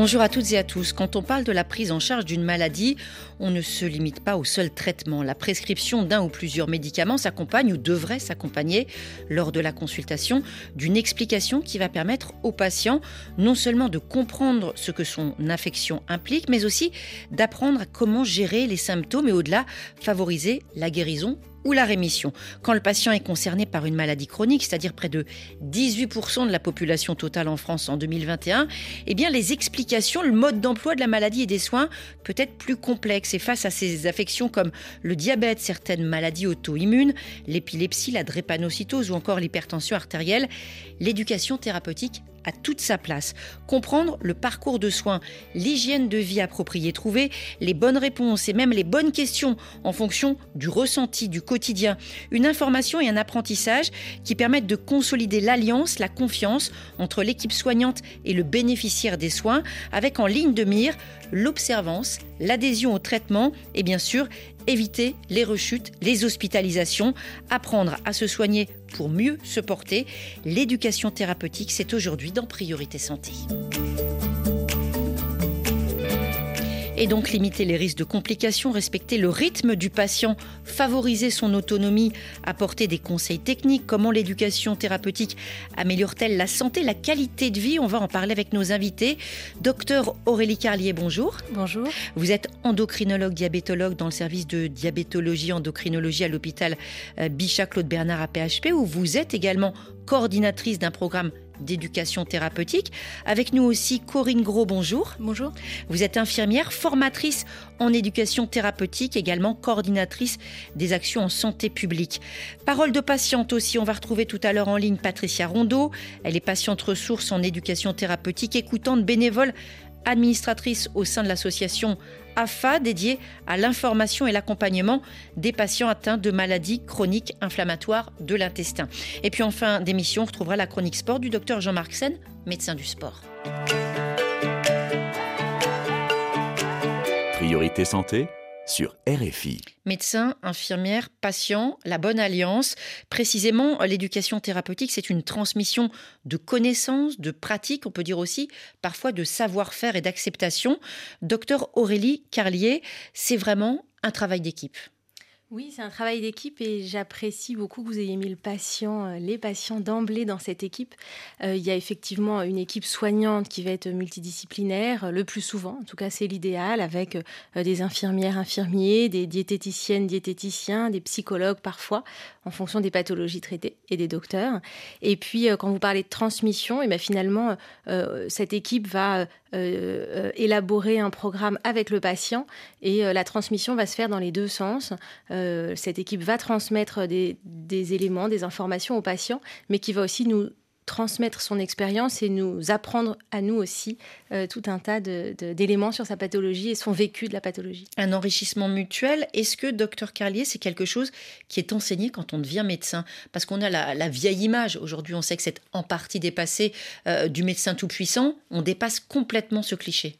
Bonjour à toutes et à tous. Quand on parle de la prise en charge d'une maladie, on ne se limite pas au seul traitement. La prescription d'un ou plusieurs médicaments s'accompagne ou devrait s'accompagner lors de la consultation d'une explication qui va permettre au patient non seulement de comprendre ce que son infection implique, mais aussi d'apprendre comment gérer les symptômes et au-delà favoriser la guérison ou la rémission. Quand le patient est concerné par une maladie chronique, c'est-à-dire près de 18% de la population totale en France en 2021, eh bien les explications, le mode d'emploi de la maladie et des soins peut être plus complexe. Et face à ces affections comme le diabète, certaines maladies auto-immunes, l'épilepsie, la drépanocytose ou encore l'hypertension artérielle, l'éducation thérapeutique toute sa place. Comprendre le parcours de soins, l'hygiène de vie appropriée, trouver les bonnes réponses et même les bonnes questions en fonction du ressenti du quotidien. Une information et un apprentissage qui permettent de consolider l'alliance, la confiance entre l'équipe soignante et le bénéficiaire des soins, avec en ligne de mire l'observance, l'adhésion au traitement et bien sûr éviter les rechutes, les hospitalisations, apprendre à se soigner pour mieux se porter. L'éducation thérapeutique, c'est aujourd'hui dans Priorité Santé. Et donc limiter les risques de complications, respecter le rythme du patient, favoriser son autonomie, apporter des conseils techniques, comment l'éducation thérapeutique améliore-t-elle la santé, la qualité de vie? On va en parler avec nos invités. Docteur Aurélie Carlier, bonjour. Bonjour. Vous êtes endocrinologue diabétologue dans le service de diabétologie endocrinologie à l'hôpital euh, Bichat Claude Bernard à PHP où vous êtes également coordinatrice d'un programme d'éducation thérapeutique. Avec nous aussi Corinne Gros, bonjour. Bonjour. Vous êtes infirmière, formatrice en éducation thérapeutique, également coordinatrice des actions en santé publique. Parole de patiente aussi, on va retrouver tout à l'heure en ligne Patricia Rondeau. Elle est patiente ressource en éducation thérapeutique, écoutante bénévole administratrice au sein de l'association AFA dédiée à l'information et l'accompagnement des patients atteints de maladies chroniques inflammatoires de l'intestin. Et puis en fin d'émission, on retrouvera la chronique sport du docteur Jean-Marc Sen, médecin du sport. Priorité santé sur RFI. Médecin, infirmière, patient, la bonne alliance. Précisément, l'éducation thérapeutique, c'est une transmission de connaissances, de pratiques, on peut dire aussi parfois de savoir-faire et d'acceptation. Docteur Aurélie Carlier, c'est vraiment un travail d'équipe. Oui, c'est un travail d'équipe et j'apprécie beaucoup que vous ayez mis le patient, euh, les patients d'emblée dans cette équipe. Euh, il y a effectivement une équipe soignante qui va être multidisciplinaire, euh, le plus souvent, en tout cas c'est l'idéal, avec des infirmières, infirmiers, des diététiciennes, diététiciens, des psychologues parfois, en fonction des pathologies traitées et des docteurs. Et puis quand vous parlez de transmission, et eh bien finalement cette équipe va élaborer un programme avec le patient et la transmission va se faire dans les deux sens. Euh, cette équipe va transmettre des, éléments, des informations aux patients, mais qui va aussi nous transmettre son expérience et nous apprendre à nous aussi euh, tout un tas d'éléments sur sa pathologie et son vécu de la pathologie. Un enrichissement mutuel. Est-ce que, docteur Carlier, c'est quelque chose qui est enseigné quand on devient médecin? Parce qu'on a la, vieille image. Aujourd'hui, on sait que c'est en partie dépassé euh, du médecin tout-puissant. On dépasse complètement ce cliché.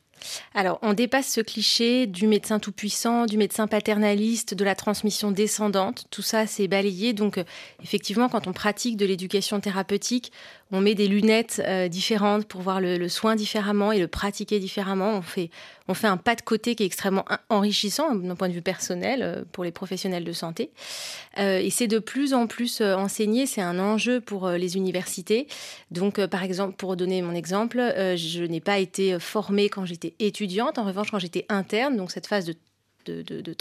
Alors, on dépasse ce cliché du médecin tout-puissant, du médecin paternaliste, de la transmission descendante. Tout ça, c'est balayé. Donc, euh, effectivement, quand on pratique de l'éducation thérapeutique, on met des lunettes euh, différentes pour voir le, soin différemment et le pratiquer différemment. On fait, on fait un pas de côté qui est extrêmement enrichissant d'un point de vue personnel euh, pour les professionnels de santé. Euh, et c'est de plus en plus enseigné, c'est un enjeu pour les universités. Donc, par exemple, pour donner mon exemple, je n'ai pas été formée quand j'étais étudiante. En revanche, quand j'étais interne, donc cette phase de de,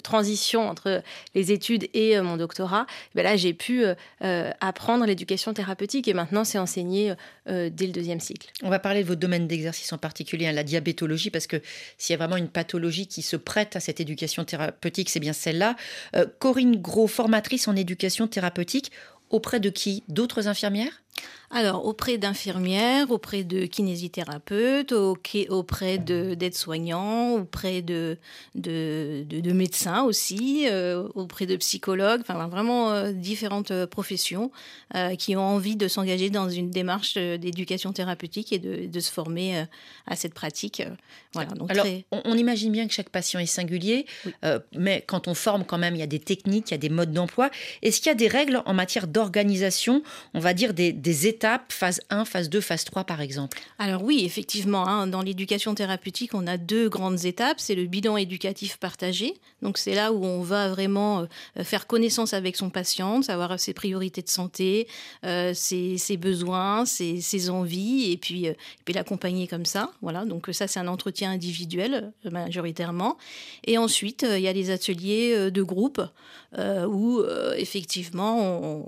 transition entre les études et euh, mon doctorat, ben là, j'ai pu euh, euh, apprendre l'éducation thérapeutique et maintenant, c'est enseigné dès le deuxième cycle. On va parler de votre domaine d'exercice en particulier, hein, la diabétologie, parce que s'il y a vraiment une pathologie qui se prête à cette éducation thérapeutique, c'est bien celle-là. Corinne Gros, formatrice en éducation thérapeutique, auprès de qui? D'autres infirmières? Alors, auprès d'infirmières, auprès de kinésithérapeutes, auprès d'aides-soignants, auprès de, de, de, médecins aussi, euh, auprès de psychologues, enfin vraiment euh, différentes euh, professions qui ont envie de s'engager dans une démarche d'éducation thérapeutique et de, se former à cette pratique. Voilà, donc Alors, on, imagine bien que chaque patient est singulier, mais quand on forme quand même, il y a des techniques, il y a des modes d'emploi. Est-ce qu'il y a des règles en matière d'organisation, on va dire des, des étapes, phase 1, phase 2, phase 3 par exemple? Alors oui, effectivement, hein, dans l'éducation thérapeutique, on a deux grandes étapes. C'est le bilan éducatif partagé. Donc c'est là où on va vraiment euh, faire connaissance avec son patient, savoir ses priorités de santé, euh, ses, besoins, ses, envies, et puis, euh, l'accompagner comme ça. Voilà, donc ça c'est un entretien individuel majoritairement. Et ensuite, il y a les ateliers de groupe où effectivement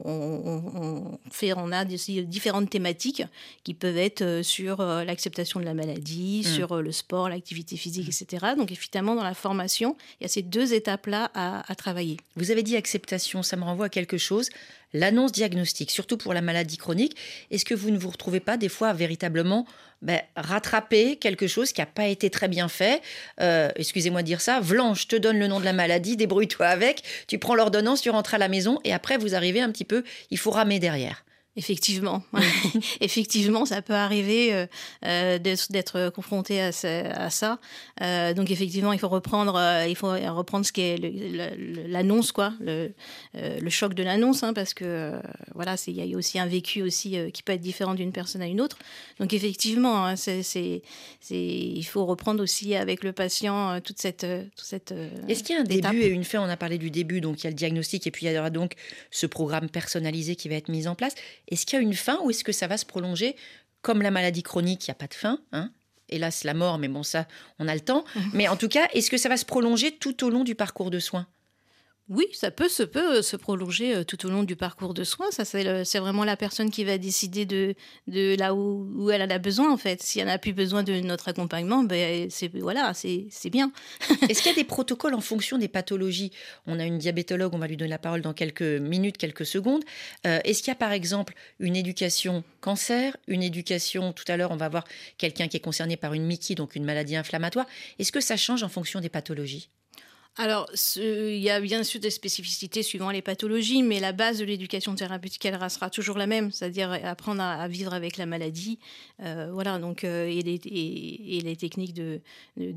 on, fait, on a différentes thématiques qui peuvent être sur l'acceptation de la maladie, mmh. sur le sport, l'activité physique, mmh. etc. Donc évidemment, dans la formation, il y a ces deux étapes-là à, à travailler. Vous avez dit acceptation, ça me renvoie à quelque chose. L'annonce diagnostique, surtout pour la maladie chronique, est-ce que vous ne vous retrouvez pas des fois véritablement ben, rattraper quelque chose qui n'a pas été très bien fait? Euh, Excusez-moi de dire ça. Vlanche te donne le nom de la maladie, débrouille-toi avec. Tu prends l'ordonnance, tu rentres à la maison et après vous arrivez un petit peu, il faut ramer derrière. Effectivement, effectivement, ça peut arriver euh, euh, d'être confronté à, ça. Euh, donc effectivement, il faut reprendre, il faut reprendre ce qui est l'annonce, quoi, le, choc de l'annonce, hein, parce que voilà, il y a aussi un vécu aussi qui peut être différent d'une personne à une autre. Donc effectivement, hein, c'est, il faut reprendre aussi avec le patient toute cette, toute cette. Est-ce qu'il y a un début et une fin? On a parlé du début, donc il y a le diagnostic et puis il y aura donc ce programme personnalisé qui va être mis en place. Est-ce qu'il y a une fin ou est-ce que ça va se prolonger comme la maladie chronique, il n'y a pas de fin hein? Hélas, la mort, mais bon, ça, on a le temps. Mais en tout cas, est-ce que ça va se prolonger tout au long du parcours de soins? Oui, ça peut, se peut euh, se prolonger euh, tout au long du parcours de soins. Ça, c'est vraiment la personne qui va décider de, de là où, où, elle en a besoin, en fait. Si elle n'a plus besoin de notre accompagnement, ben, c'est voilà, c'est bien. Est-ce qu'il y a des protocoles en fonction des pathologies? On a une diabétologue, on va lui donner la parole dans quelques minutes, quelques secondes. Euh, est-ce qu'il y a, par exemple, une éducation cancer, une éducation, tout à l'heure, on va voir quelqu'un qui est concerné par une Mickey, donc une maladie inflammatoire. Est-ce que ça change en fonction des pathologies? Alors, il y a bien sûr des spécificités suivant les pathologies, mais la base de l'éducation thérapeutique, elle restera toujours la même, c'est-à-dire apprendre à, vivre avec la maladie. Euh, voilà, donc, euh, et, les, techniques de,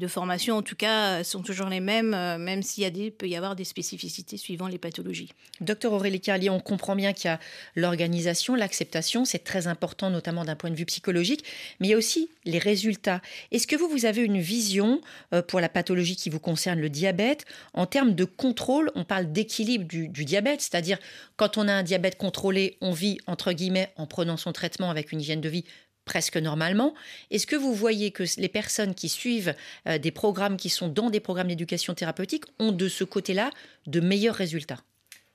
formation, en tout cas, sont toujours les mêmes, euh, même s'il y peut y avoir des spécificités suivant les pathologies. Docteur Aurélie Carlier, on comprend bien qu'il y a l'organisation, l'acceptation, c'est très important, notamment d'un point de vue psychologique, mais il y a aussi les résultats. Est-ce que vous, vous avez une vision pour la pathologie qui vous concerne, le diabète en termes de contrôle, on parle d'équilibre du, diabète, c'est-à-dire quand on a un diabète contrôlé, on vit entre guillemets en prenant son traitement avec une hygiène de vie presque normalement. Est-ce que vous voyez que les personnes qui suivent euh, des programmes qui sont dans des programmes d'éducation thérapeutique ont de ce côté-là de meilleurs résultats?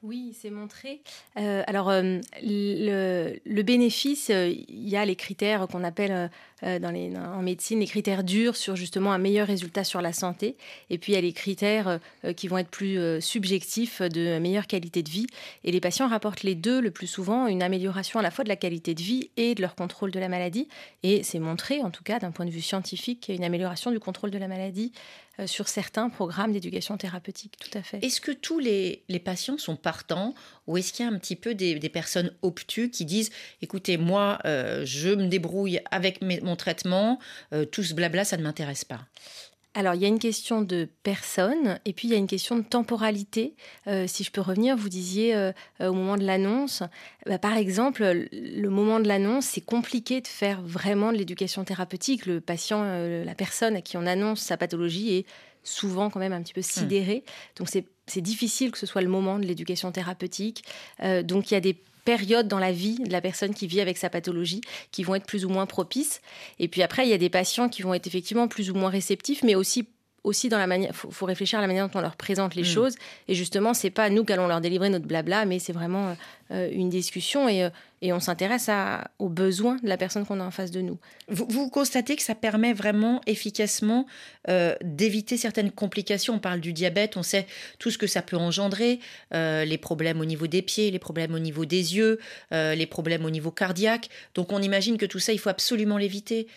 Oui, c'est montré. Euh, alors, euh, le, bénéfice, il y a les critères qu'on appelle dans les, en médecine, les critères durs sur justement un meilleur résultat sur la santé. Et puis il y a les critères euh, qui vont être plus euh, subjectifs de meilleure qualité de vie. Et les patients rapportent les deux le plus souvent, une amélioration à la fois de la qualité de vie et de leur contrôle de la maladie. Et c'est montré, en tout cas d'un point de vue scientifique, une amélioration du contrôle de la maladie sur certains programmes d'éducation thérapeutique, tout à fait. Est-ce que tous les, les, patients sont partants ou est-ce qu'il y a un petit peu des, des personnes obtus qui disent, écoutez, moi, je me débrouille avec mes, mon traitement, euh, tout ce blabla, ça ne m'intéresse pas alors, il y a une question de personne et puis il y a une question de temporalité. Euh, si je peux revenir, vous disiez euh, au moment de l'annonce, bah, par exemple, le moment de l'annonce, c'est compliqué de faire vraiment de l'éducation thérapeutique. Le patient, la personne à qui on annonce sa pathologie est souvent quand même un petit peu sidéré. Mmh. Donc, c'est difficile que ce soit le moment de l'éducation thérapeutique. donc, il y a des périodes dans la vie de la personne qui vit avec sa pathologie qui vont être plus ou moins propices. Et puis après, il y a des patients qui vont être effectivement plus ou moins réceptifs, mais aussi aussi dans la manière, faut, faut réfléchir à la manière dont on leur présente les Mm. choses. Et justement, c'est pas nous qui allons leur délivrer notre blabla, mais c'est vraiment euh, une discussion et, euh, et on s'intéresse aux besoins de la personne qu'on a en face de nous. Vous, vous constatez que ça permet vraiment efficacement euh, d'éviter certaines complications. On parle du diabète, on sait tout ce que ça peut engendrer, euh, les problèmes au niveau des pieds, les problèmes au niveau des yeux, les problèmes au niveau cardiaque. Donc on imagine que tout ça, il faut absolument l'éviter.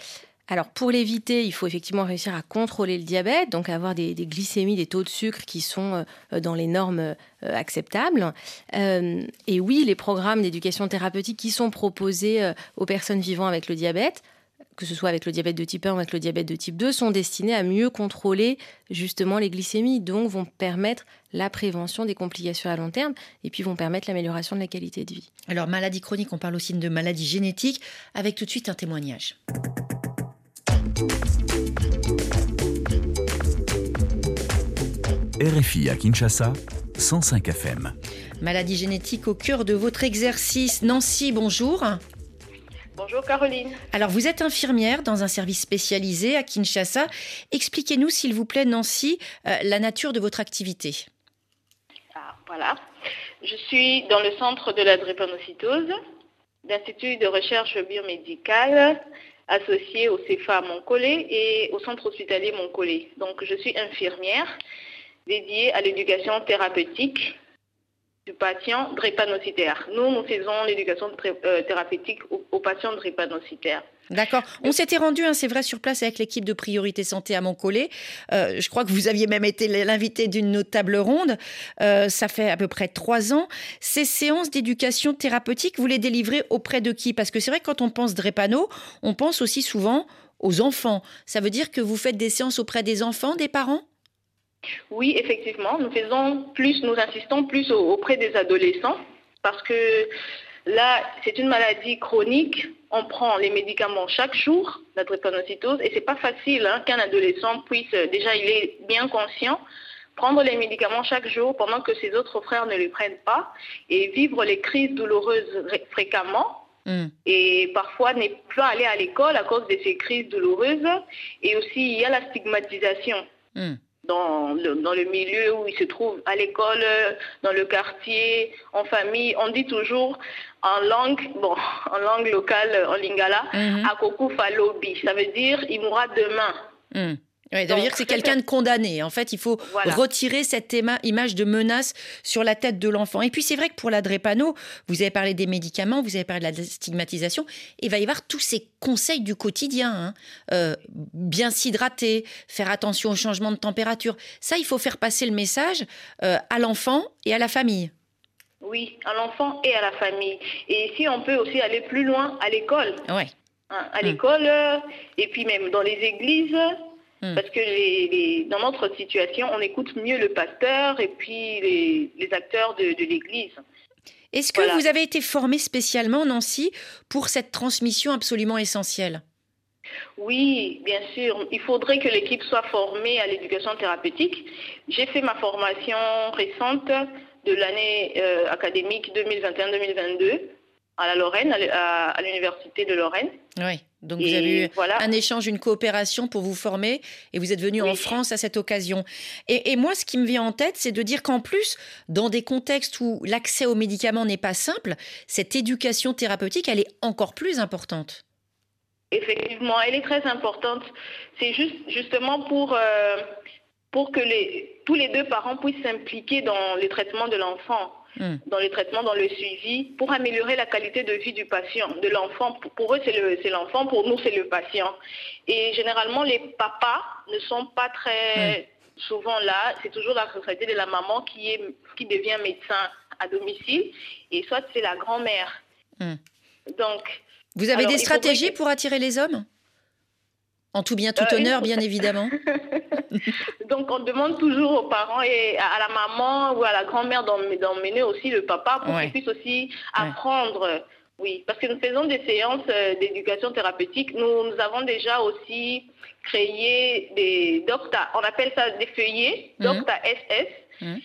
Alors pour l'éviter, il faut effectivement réussir à contrôler le diabète, donc avoir des, glycémies, des taux de sucre qui sont euh, dans les normes euh, acceptables. Euh, et oui, les programmes d'éducation thérapeutique qui sont proposés aux personnes vivant avec le diabète, que ce soit avec le diabète de type 1 ou avec le diabète de type 2, sont destinés à mieux contrôler justement les glycémies, donc vont permettre la prévention des complications à long terme et puis vont permettre l'amélioration de la qualité de vie. Alors maladie chronique, on parle aussi de maladie génétique, avec tout de suite un témoignage. RFI à Kinshasa, 105 FM. Maladie génétique au cœur de votre exercice. Nancy, bonjour. Bonjour Caroline. Alors, vous êtes infirmière dans un service spécialisé à Kinshasa. Expliquez-nous, s'il vous plaît, Nancy, euh, la nature de votre activité. Ah, voilà. Je suis dans le centre de la drépanocytose, l'Institut de recherche biomédicale associé au CEFA Montcollet et au centre hospitalier Montcollet. Donc, je suis infirmière dédiée à l'éducation thérapeutique du patient drépanocytaire. Nous, nous faisons l'éducation euh, thérapeutique aux patients drépanocytaires. D'accord. On s'était rendu, hein, c'est vrai, sur place avec l'équipe de Priorité Santé à Montcollet. Euh, je crois que vous aviez même été l'invité d'une table ronde. Euh, ça fait à peu près trois ans. Ces séances d'éducation thérapeutique, vous les délivrez auprès de qui? Parce que c'est vrai que quand on pense drépano, on pense aussi souvent aux enfants. Ça veut dire que vous faites des séances auprès des enfants, des parents? Oui, effectivement, nous faisons plus, nous insistons plus au- auprès des adolescents parce que là, c'est une maladie chronique. On prend les médicaments chaque jour, la drépanocytose, et c'est pas facile hein, qu'un adolescent puisse, euh, déjà il est bien conscient, prendre les médicaments chaque jour pendant que ses autres frères ne les prennent pas et vivre les crises douloureuses ré- fréquemment Hmm. et parfois ne pas aller à l'école à cause de ces crises douloureuses. Et aussi, il y a la stigmatisation Hmm. Dans le, dans le milieu où il se trouve, à l'école, euh, dans le quartier, en famille. On dit toujours en langue, bon, en langue locale, en lingala, Mhm. Akoku Falobi. Ça veut dire il mourra demain. Hmm. Ouais, ça veut Donc, dire que c'est quelqu'un de condamné. En fait, il faut Voilà. retirer cette image de menace sur la tête de l'enfant. Et puis, c'est vrai que pour la drépano, vous avez parlé des médicaments, vous avez parlé de la stigmatisation. Il va y avoir tous ces conseils du quotidien. hein. Euh, bien s'hydrater, faire attention au changement de température. Ça, il faut faire passer le message euh, à l'enfant et à la famille. Oui, à l'enfant et à la famille. Et ici, on peut aussi aller plus loin à l'école. Ouais. hein, à Mm. l'école euh, et puis même dans les églises. Mm. Parce que les, les- dans notre situation, on écoute mieux le pasteur et puis les, les acteurs de, de l'église. Est-ce que Voilà. vous avez été formé spécialement, Nancy, pour cette transmission absolument essentielle? Oui, bien sûr. Il faudrait que l'équipe soit formée à l'éducation thérapeutique. J'ai fait ma formation récente de l'année euh, académique 2021-2022 à la Lorraine, à l'université de Lorraine. Oui. Donc, Et vous avez eu voilà. un échange, une coopération pour vous former et vous êtes venu en. France à cette occasion. Et, et moi, ce qui me vient en tête, c'est de dire qu'en plus, dans des contextes où l'accès aux médicaments n'est pas simple, cette éducation thérapeutique, elle est encore plus importante. Effectivement, elle est très importante. C'est juste justement pour, euh, pour que les, tous les deux parents puissent s'impliquer dans les traitements de l'enfant, Hmm. dans les traitements, dans le suivi, pour améliorer la qualité de vie du patient, de l'enfant. Pour, eux, c'est le- l'enfant, pour nous, c'est le patient. Et généralement, les papas ne sont pas très souvent là. C'est toujours la responsabilité de la maman qui, est, qui devient médecin à domicile, et soit c'est la grand-mère. Hmm. Donc, Vous avez Alors, des stratégies que- pour attirer les hommes? En tout bien, tout Euh, honneur, bien évidemment. Donc, on demande toujours aux parents et à la maman ou à la grand-mère d'em- d'emmener aussi le papa pour Ouais. qu'il puisse aussi apprendre. Oui, parce que nous faisons des séances euh, d'éducation thérapeutique. Nous, nous avons déjà aussi créé des docta, on appelle ça des feuillets, Mhm. docta SS, Mhm.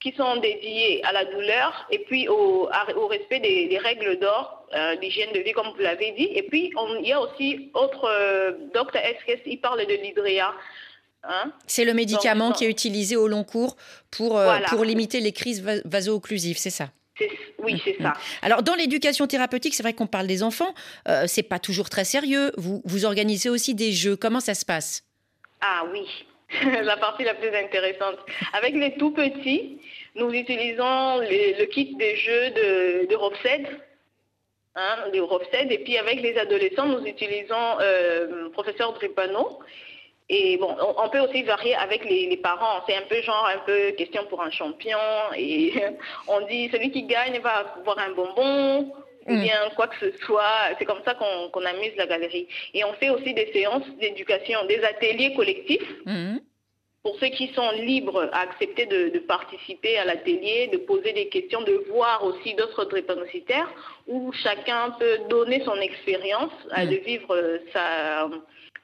qui sont dédiés à la douleur et puis au, respect des, des règles d'or, euh, d'hygiène de vie, comme vous l'avez dit. Et puis, on- il y a aussi autre euh, docta SS, il parle de l'hydréa. Hein? c'est le médicament qui est utilisé au long cours pour, euh, pour limiter les crises vaso-occlusives, c'est ça? Oui, c'est ça. Alors, dans l'éducation thérapeutique, c'est vrai qu'on parle des enfants. Euh, c'est pas toujours très sérieux. Vous, vous organisez aussi des jeux. Comment ça se passe? Ah oui, la partie la plus intéressante. Avec les tout petits, nous utilisons le kit des jeux de, de hein, et puis avec les adolescents, nous utilisons euh, professeur Dripano et bon, on, peut aussi varier avec les, parents. C'est un peu genre, un peu question pour un champion. Et on dit, celui qui gagne va avoir un bonbon ou mm. bien quoi que ce soit. C'est comme ça qu'on amuse la galerie. Et on fait aussi des séances d'éducation, des ateliers collectifs. Mm. Pour ceux qui sont libres à accepter de, participer à l'atelier, de poser des questions, de voir aussi d'autres drépanocytaires, où chacun peut donner son expérience, mm. de vivre sa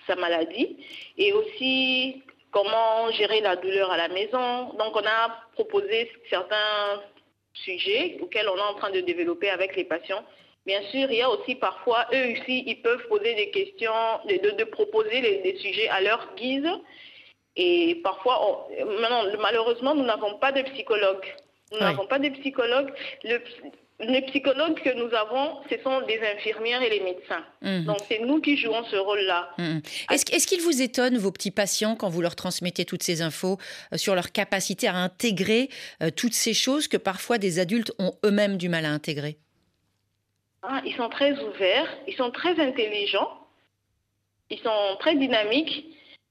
sa maladie et aussi comment gérer la douleur à la maison. Donc on a proposé certains sujets auxquels on est en train de développer avec les patients. Bien sûr, il y a aussi parfois, eux aussi, ils peuvent poser des questions, de, proposer des sujets à leur guise. Et parfois, maintenant, malheureusement, nous n'avons pas de psychologue. Nous n'avons pas de psychologue. Le, les psychologues que nous avons, ce sont des infirmières et les médecins. Mhm. Donc c'est nous qui jouons ce rôle-là. Mhm. Est-ce est qu'ils vous étonnent, vos petits patients, quand vous leur transmettez toutes ces infos euh, sur leur capacité à intégrer euh, toutes ces choses que parfois des adultes ont eux-mêmes du mal à intégrer? Ah, Ils sont très ouverts, ils sont très intelligents, ils sont très dynamiques.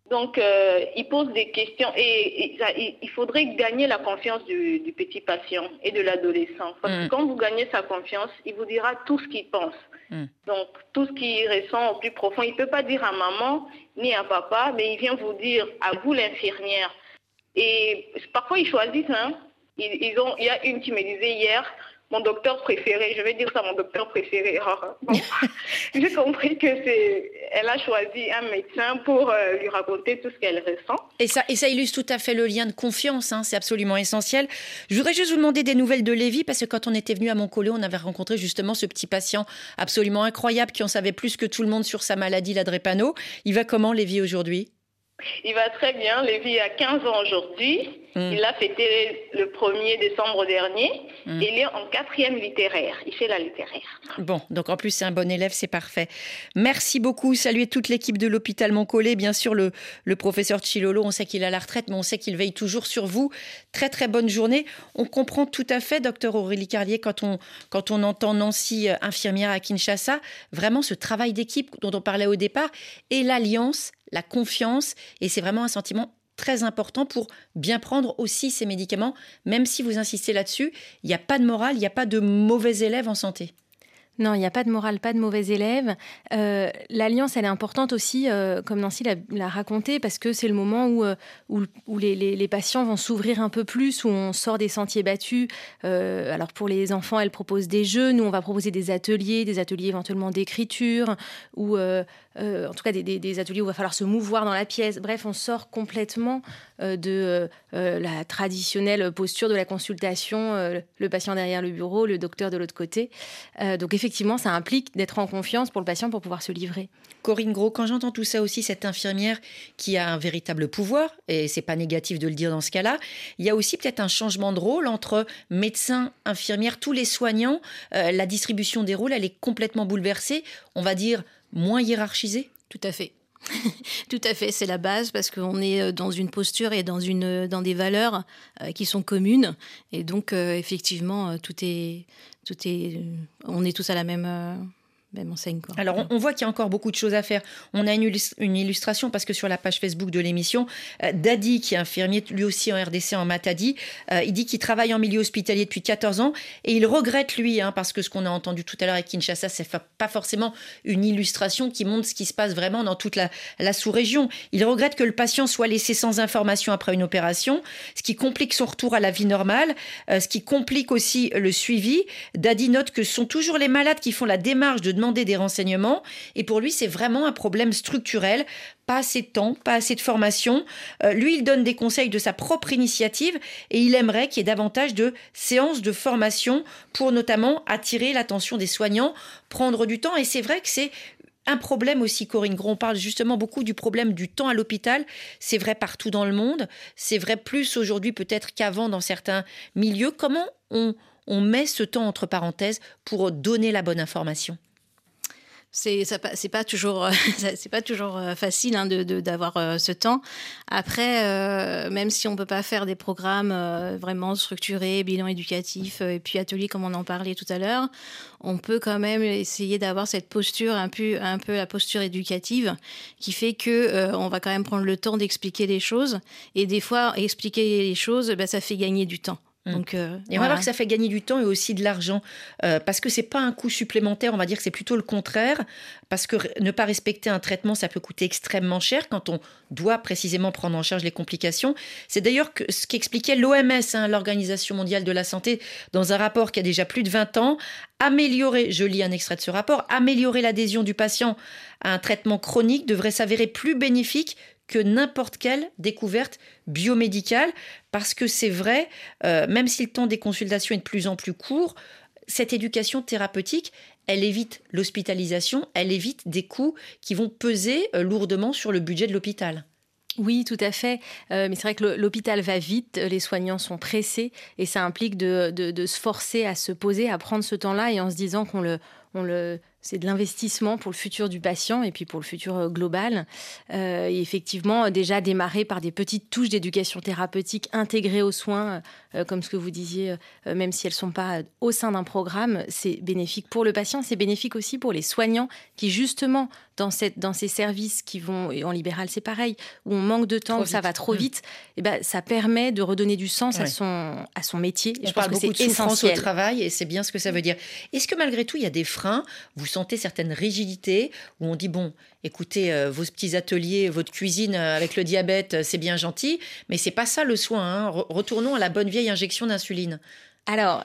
Donc, euh, il pose des questions et, il faudrait gagner la confiance du, petit patient et de l'adolescent. Parce que mm. quand vous gagnez sa confiance, il vous dira tout ce qu'il pense. Mm. Donc, tout ce qu'il ressent au plus profond. Il ne peut pas dire à maman ni à papa, mais il vient vous dire à vous, l'infirmière. Et parfois, ils choisissent. Hein. ils ont, il y a une qui me disait hier, mon docteur préféré, je vais dire ça, mon docteur préféré. J'ai compris que c'est, elle a choisi un médecin pour euh, lui raconter tout ce qu'elle ressent. Et ça, et ça illustre tout à fait le lien de confiance, hein, c'est absolument essentiel. Je voudrais juste vous demander des nouvelles de Lévi, parce que quand on était venu à Montcollet, on avait rencontré justement ce petit patient absolument incroyable qui en savait plus que tout le monde sur sa maladie, la drépano. Il va comment, Lévi, aujourd'hui? Il va très bien. Lévi a 15 ans aujourd'hui. Mm. Il l'a fêté le 1er décembre dernier. Mm. il est en quatrième littéraire. Il fait la littéraire. Bon, donc en plus, c'est un bon élève, c'est parfait. Merci beaucoup. Saluer toute l'équipe de l'hôpital Montcollet. Bien sûr, le, le professeur Chilolo, on sait qu'il a la retraite, mais on sait qu'il veille toujours sur vous. Très, très bonne journée. On comprend tout à fait, docteur Aurélie Carlier, quand on, quand on entend Nancy, euh, infirmière à Kinshasa, vraiment ce travail d'équipe dont on parlait au départ et l'alliance la confiance, et c'est vraiment un sentiment très important pour bien prendre aussi ces médicaments, même si vous insistez là-dessus, il n'y a pas de morale, il n'y a pas de mauvais élèves en santé. Non, il n'y a pas de morale, pas de mauvais élèves. Euh, l'alliance, elle est importante aussi, euh, comme Nancy l'a raconté, parce que c'est le moment où, euh, où, les, patients vont s'ouvrir un peu plus, où on sort des sentiers battus. alors pour les enfants, elle propose des jeux, nous on va proposer des ateliers, des ateliers éventuellement d'écriture, ou en tout cas des, ateliers où il va falloir se mouvoir dans la pièce. Bref, on sort complètement de la traditionnelle posture de la consultation, le patient derrière le bureau, le docteur de l'autre côté. donc effectivement, effectivement, ça implique d'être en confiance pour le patient pour pouvoir se livrer. Corinne Gros, quand j'entends tout ça aussi, cette infirmière qui a un véritable pouvoir, et c'est pas négatif de le dire dans ce cas-là, il y a aussi peut-être un changement de rôle entre médecins, infirmières, tous les soignants. Euh, la distribution des rôles, elle est complètement bouleversée, on va dire moins hiérarchisée? Tout à fait. Tout à fait, c'est la base parce qu'on est euh, dans une posture et dans, une, dans des valeurs euh, qui sont communes. Et donc, effectivement, tout est, tout est, on est tous à la même, euh, même enseigne. Quoi. Alors, on, voit qu'il y a encore beaucoup de choses à faire. On a une, une illustration parce que sur la page Facebook de l'émission, euh, Dadi, qui est infirmier, lui aussi en RDC en Matadi, euh, il dit qu'il travaille en milieu hospitalier depuis 14 ans et il regrette, lui, hein, parce que ce qu'on a entendu tout à l'heure avec Kinshasa, c'est pas forcément une illustration qui montre ce qui se passe vraiment dans toute la, la sous-région. Il regrette que le patient soit laissé sans information après une opération, ce qui complique son retour à la vie normale, euh, ce qui complique aussi le suivi. Dadi note que ce sont toujours les malades qui font la démarche de demander des renseignements. Et pour lui, c'est vraiment un problème structurel. Pas assez de temps, pas assez de formation. Euh, lui, il donne des conseils de sa propre initiative et il aimerait qu'il y ait davantage de séances de formation pour notamment attirer l'attention des soignants, prendre du temps. Et c'est vrai que c'est Un problème aussi, Corinne Gros, on parle justement beaucoup du problème du temps à l'hôpital. C'est vrai partout dans le monde. C'est vrai plus aujourd'hui peut-être qu'avant dans certains milieux. Comment on, on met ce temps entre parenthèses pour donner la bonne information? C'est c'est pas toujours c'est pas toujours euh, facile hein, de d'avoir euh, ce temps. Après, euh, même si on peut pas faire des programmes vraiment structurés, bilan éducatif et puis ateliers comme on en parlait tout à l'heure, on peut quand même essayer d'avoir cette posture un peu un peu la posture éducative qui fait que on va quand même prendre le temps d'expliquer les choses et des fois expliquer les choses, ben, ça fait gagner du temps. Mm. Donc, euh, et on va voir que ça fait gagner du temps et aussi de l'argent euh, parce que c'est pas un coût supplémentaire, on va dire que c'est plutôt le contraire parce que ne pas respecter un traitement ça peut coûter extrêmement cher quand on doit précisément prendre en charge les complications. C'est d'ailleurs ce qu'expliquait l'OMS, hein, l'Organisation mondiale de la santé, dans un rapport qui a déjà plus de 20 ans, améliorer, je lis un extrait de ce rapport, améliorer l'adhésion du patient à un traitement chronique devrait s'avérer plus bénéfique que n'importe quelle découverte biomédicale, parce que c'est vrai, euh, même si le temps des consultations est de plus en plus court, cette éducation thérapeutique, elle évite l'hospitalisation, elle évite des coûts qui vont peser euh, lourdement sur le budget de l'hôpital. Oui, tout à fait. Euh, mais c'est vrai que l'hôpital va vite, les soignants sont pressés et ça implique de, se forcer à se poser, à prendre ce temps-là et en se disant qu'on le, on le, c'est de l'investissement pour le futur du patient et puis pour le futur euh, global. Euh, et effectivement, déjà démarrer par des petites touches d'éducation thérapeutique intégrées aux soins, euh, comme ce que vous disiez, même si elles ne sont pas au sein d'un programme, c'est bénéfique pour le patient, c'est bénéfique aussi pour les soignants qui, justement, dans, cette, dans ces services qui vont, et en libéral c'est pareil, où on manque de temps, où ça va trop mmh. vite, et eh ben, ça permet de redonner du sens à, son, à son métier. je parle beaucoup de souffrance au travail et c'est bien ce que ça veut dire. Est-ce que malgré tout, il y a des freins? Vous sentez certaines rigidités où on dit bon, écoutez, euh, vos petits ateliers, votre cuisine euh, avec le diabète, euh, c'est bien gentil, mais c'est pas ça le soin. Hein. Retournons à la bonne vieille injection d'insuline. Alors,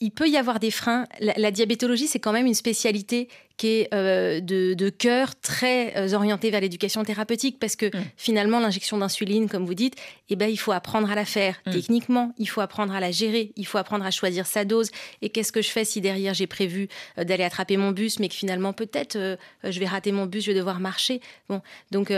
il peut y avoir des freins. La, diabétologie, c'est quand même une spécialité qui est euh, de, cœur très euh, orientée vers l'éducation thérapeutique parce que mm. finalement, l'injection d'insuline, comme vous dites, eh ben, il faut apprendre à la faire mm. techniquement, il faut apprendre à la gérer, il faut apprendre à choisir sa dose. Et qu'est-ce que je fais si derrière j'ai prévu euh, d'aller attraper mon bus, mais que finalement, peut-être, je vais rater mon bus, je vais devoir marcher? Bon, donc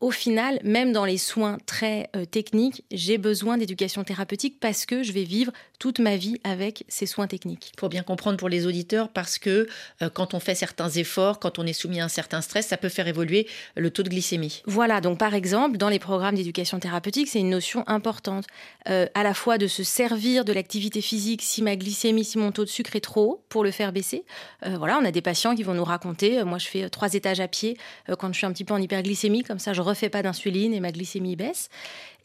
au final, même dans les soins très euh, techniques, j'ai besoin d'éducation thérapeutique parce que je vais vivre toute ma vie avec ces soins techniques. Il faut bien comprendre pour les auditeurs parce que euh, quand on fait certains efforts, quand on est soumis à un certain stress, ça peut faire évoluer le taux de glycémie. Voilà, donc par exemple, dans les programmes d'éducation thérapeutique, c'est une notion importante, euh, à la fois de se servir de l'activité physique si ma glycémie, si mon taux de sucre est trop haut, pour le faire baisser. voilà, on a des patients qui vont nous raconter, moi je fais trois étages à pied quand je suis un petit peu en hyperglycémie, comme ça je refais pas d'insuline et ma glycémie baisse.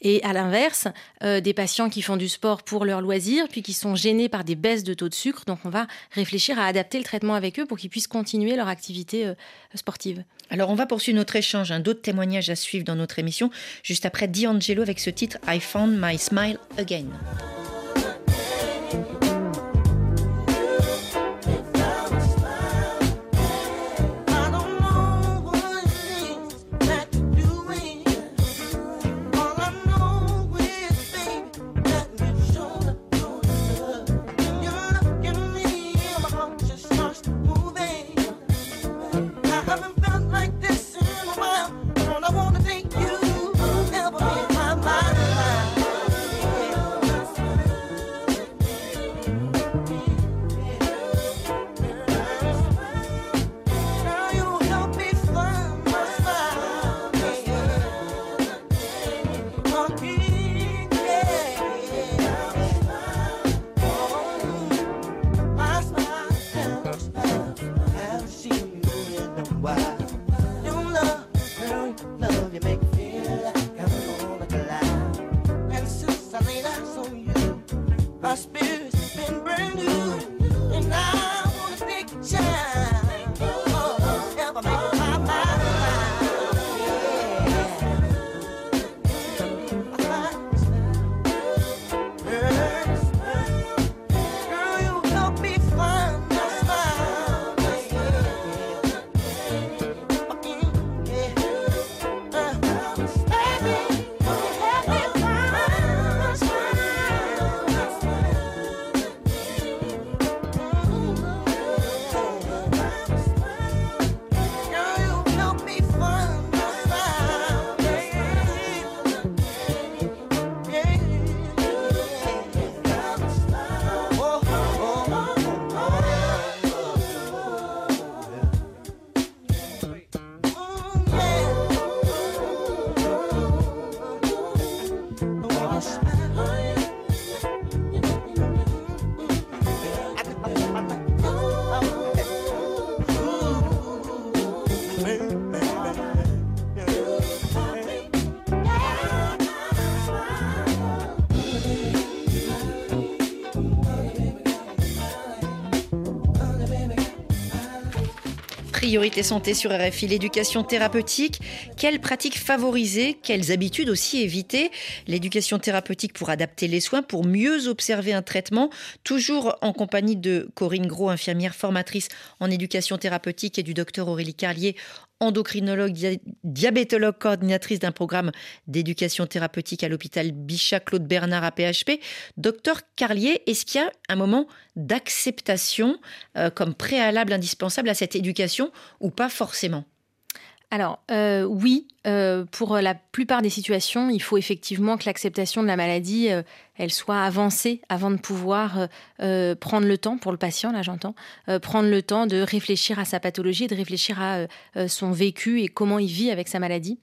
Et à l'inverse, euh, des patients qui font du sport pour leur loisir, puis qui sont gênés par des baisses de taux de sucre. Donc on va réfléchir à adapter le traitement avec eux pour qu'ils puissent continuer leur activité euh, sportive. Alors on va poursuivre notre échange, un d'autres témoignages à suivre dans notre émission, juste après D'Angelo avec ce titre I Found My Smile Again. Priorité santé sur RFI, l'éducation thérapeutique. Quelles pratiques favoriser? Quelles habitudes aussi éviter? L'éducation thérapeutique pour adapter les soins, pour mieux observer un traitement. Toujours en compagnie de Corinne Gros, infirmière formatrice en éducation thérapeutique et du docteur Aurélie Carlier, endocrinologue, diabétologue, coordinatrice d'un programme d'éducation thérapeutique à l'hôpital Bichat Claude Bernard à PHP. Docteur Carlier, est-ce qu'il y a un moment d'acceptation euh, comme préalable indispensable à cette éducation ou pas forcément? Alors euh, oui, euh, pour la plupart des situations, il faut effectivement que l'acceptation de la maladie, euh, elle soit avancée avant de pouvoir prendre le temps, pour le patient, là j'entends, prendre le temps de réfléchir à sa pathologie, de réfléchir à son vécu et comment il vit avec sa maladie.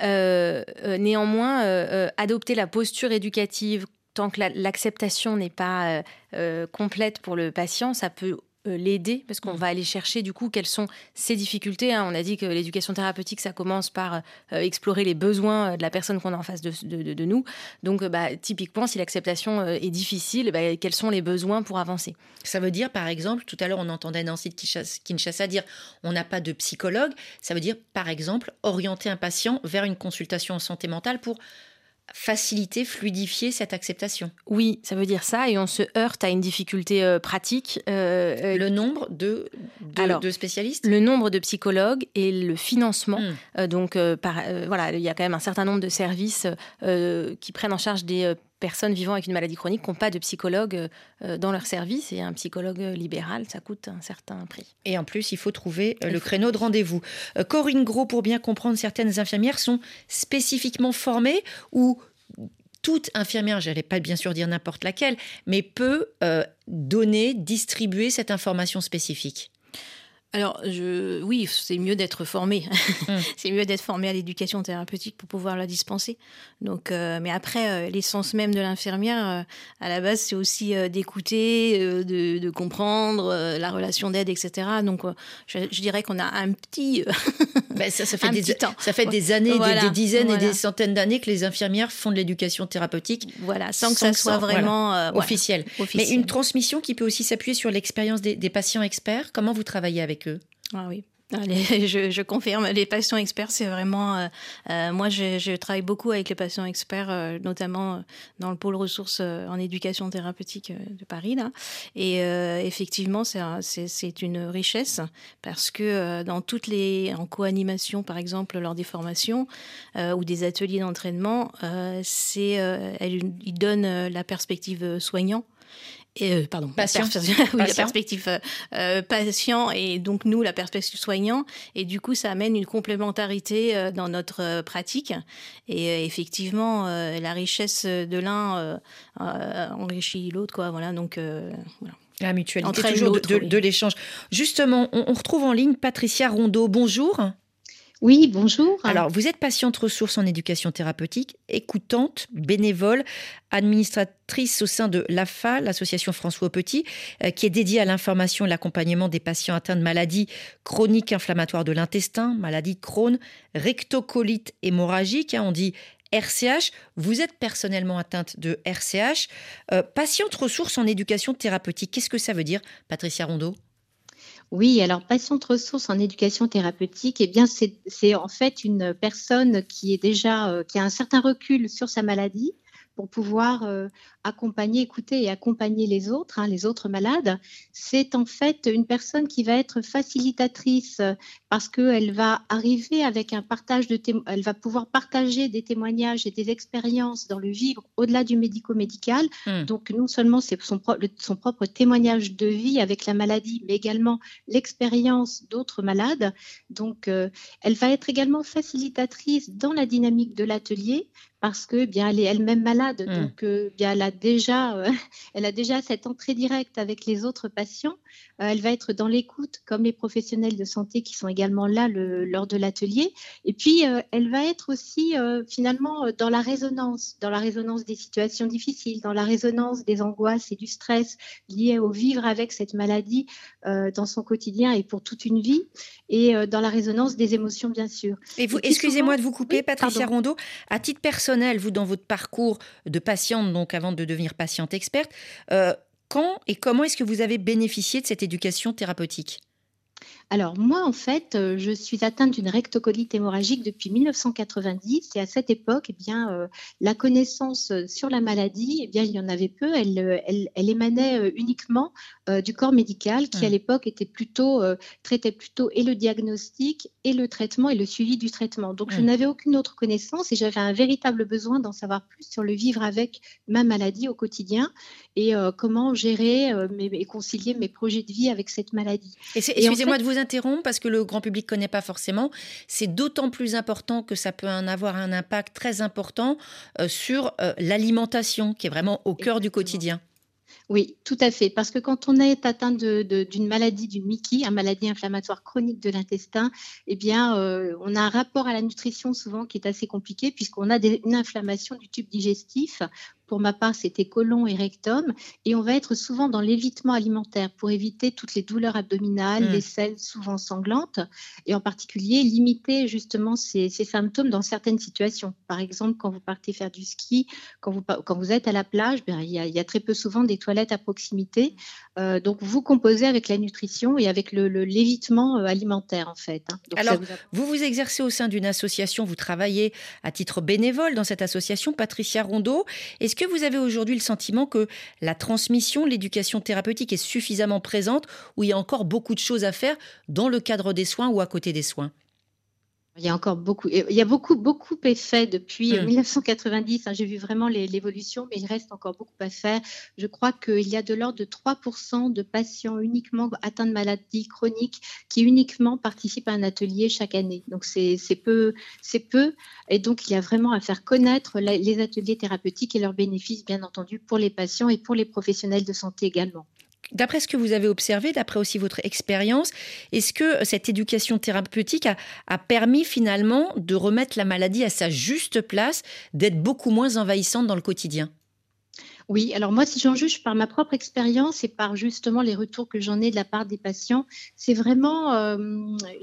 néanmoins, adopter la posture éducative tant que l'acceptation n'est pas complète pour le patient, ça peut l'aider parce qu'on mm. va aller chercher du coup quelles sont ses difficultés. Hein. On a dit que l'éducation thérapeutique, ça commence par euh, explorer les besoins euh, de la personne qu'on a en face de, nous. Donc, bah, typiquement, si l'acceptation est difficile, bah, quels sont les besoins pour avancer? Ça veut dire, par exemple, tout à l'heure, on entendait Nancy de Kinshasa dire on n'a pas de psychologue. Ça veut dire, par exemple, orienter un patient vers une consultation en santé mentale pour faciliter, fluidifier cette acceptation. Oui, ça veut dire ça, et on se heurte à une difficulté euh, pratique. Euh, euh, le nombre de, de, spécialistes? Le nombre de psychologues et le financement. Hmm. donc, par, voilà, il y a quand même un certain nombre de services qui prennent en charge des personnes vivant avec une maladie chronique qui n'ont pas de psychologue dans leur service. Et un psychologue libéral, ça coûte un certain prix. Et en plus, il faut trouver le créneau de rendez-vous. Corinne Gros, pour bien comprendre, certaines infirmières sont spécifiquement formées ou toute infirmière, j'allais pas bien sûr dire n'importe laquelle, mais peut euh, donner, distribuer cette information spécifique alors, je, oui, c'est mieux d'être formé. Mm. c'est mieux d'être formé à l'éducation thérapeutique pour pouvoir la dispenser. Donc, euh, mais après, euh, l'essence même de l'infirmière, euh, à la base, c'est aussi d'écouter, de, comprendre la relation d'aide, etc. Donc, je, dirais qu'on a un petit, ben, ça, fait des, temps. Ça fait des années, des, dizaines et des centaines d'années que les infirmières font de l'éducation thérapeutique. Voilà, sans, que ça soit vraiment officiel. Mais une transmission qui peut aussi s'appuyer sur l'expérience des, des patients experts. Comment vous travaillez avec ah oui. je, confirme, les patients experts, c'est vraiment. Euh, euh, moi, je, je, travaille beaucoup avec les patients experts, euh, notamment dans le pôle ressources en éducation thérapeutique de Paris. Là. Et effectivement, c'est une richesse parce que dans toutes les. en co-animation, par exemple, lors des formations ou des ateliers d'entraînement, c'est ils donnent la perspective soignant euh, pardon, patient. La, perspective euh, euh, patient et donc nous la perspective soignant et du coup ça amène une complémentarité dans notre pratique et effectivement la richesse de l'un enrichit l'autre quoi voilà donc voilà. La mutualité, toujours de, de, l'échange. Justement, on, on retrouve en ligne Patricia Rondeau. Bonjour. Oui, bonjour. Alors, vous êtes patiente ressource en éducation thérapeutique, écoutante, bénévole, administratrice au sein de l'AFA, l'association François Petit, euh, qui est dédiée à l'information et l'accompagnement des patients atteints de maladies chroniques inflammatoires de l'intestin, maladie de Crohn, rectocolite hémorragique, hein, on dit RCH. Vous êtes personnellement atteinte de RCH. Euh, patiente ressource en éducation thérapeutique, qu'est-ce que ça veut dire, Patricia Rondeau? Oui, alors patiente ressource en éducation thérapeutique, eh bien c'est en fait une personne qui est déjà euh, qui a un certain recul sur sa maladie pour pouvoir euh, accompagner, écouter et accompagner les autres, hein, les autres malades, c'est en fait une personne qui va être facilitatrice euh, parce qu'elle va arriver avec un partage de elle va pouvoir partager des témoignages et des expériences dans le vivre au-delà du médico-médical. Hmm. Donc non seulement c'est son, son, propre témoignage de vie avec la maladie, mais également l'expérience d'autres malades. Donc euh, elle va être également facilitatrice dans la dynamique de l'atelier parce que bien elle est elle-même malade, hmm. donc euh, bien elle a déjà, euh, elle a déjà cette entrée directe avec les autres patients. Euh, elle va être dans l'écoute, comme les professionnels de santé qui sont également là lors de l'atelier. Et puis, elle va être aussi finalement dans la résonance, dans la résonance des situations difficiles, dans la résonance des angoisses et du stress liés au vivre avec cette maladie dans son quotidien et pour toute une vie, et dans la résonance des émotions, bien sûr. Et vous, excusez-moi de vous couper, Patricia Rondeau, à titre personnel, vous, dans votre parcours de patiente, donc avant de devenir patiente experte, euh, quand et comment est-ce que vous avez bénéficié de cette éducation thérapeutique? Alors moi, en fait, euh, je suis atteinte d'une rectocolite hémorragique depuis 1990 et à cette époque, eh bien, euh, la connaissance euh, sur la maladie, eh bien, il y en avait peu. Elle, elle, elle émanait uniquement du corps médical qui, à mmh. l'époque, était plutôt traitait plutôt et le diagnostic et le traitement et le suivi du traitement. Donc, je mmh. n'avais aucune autre connaissance et j'avais un véritable besoin d'en savoir plus sur le vivre avec ma maladie au quotidien et comment gérer et concilier mes projets de vie avec cette maladie. Excusez-moi de vous parce que le grand public ne connaît pas forcément. C'est d'autant plus important que ça peut en avoir un impact très important euh, sur euh, l'alimentation, qui est vraiment au cœur du quotidien. Oui, tout à fait. Parce que quand on est atteint d'une maladie, d'une MICI, une maladie inflammatoire chronique de l'intestin, eh bien, euh, on a un rapport à la nutrition souvent qui est assez compliqué puisqu'on a une inflammation du tube digestif pour ma part, c'était colon et rectum. Et on va être souvent dans l'évitement alimentaire pour éviter toutes les douleurs abdominales, mmh. les selles souvent sanglantes, et en particulier limiter justement ces, symptômes dans certaines situations. Par exemple, quand vous partez faire du ski, quand vous, quand vous êtes à la plage, ben, il, y a, très peu souvent des toilettes à proximité. Euh, donc, vous composez avec la nutrition et avec l'évitement le, euh, alimentaire, en fait. Hein. Alors, vous... vous exercez au sein d'une association, vous travaillez à titre bénévole dans cette association, Patricia Rondeau. Est-ce que vous avez aujourd'hui le sentiment que la transmission, l'éducation thérapeutique est suffisamment présente ou il y a encore beaucoup de choses à faire dans le cadre des soins ou à côté des soins? Il y a encore beaucoup, il y a beaucoup, beaucoup est fait depuis 1990. Mmh. Hein, j'ai vu vraiment l'évolution, mais il reste encore beaucoup à faire. Je crois qu'il y a de l'ordre de 3% de patients uniquement atteints de maladies chroniques qui uniquement participent à un atelier chaque année. Donc c'est peu, c'est peu. Et donc il y a vraiment à faire connaître les ateliers thérapeutiques et leurs bénéfices, bien entendu, pour les patients et pour les professionnels de santé également. D'après ce que vous avez observé, d'après aussi votre expérience, est-ce que cette éducation thérapeutique a, permis finalement de remettre la maladie à sa juste place, d'être beaucoup moins envahissante dans le quotidien? Oui, alors moi, si j'en juge par ma propre expérience et par justement les retours que j'en ai de la part des patients, c'est vraiment euh,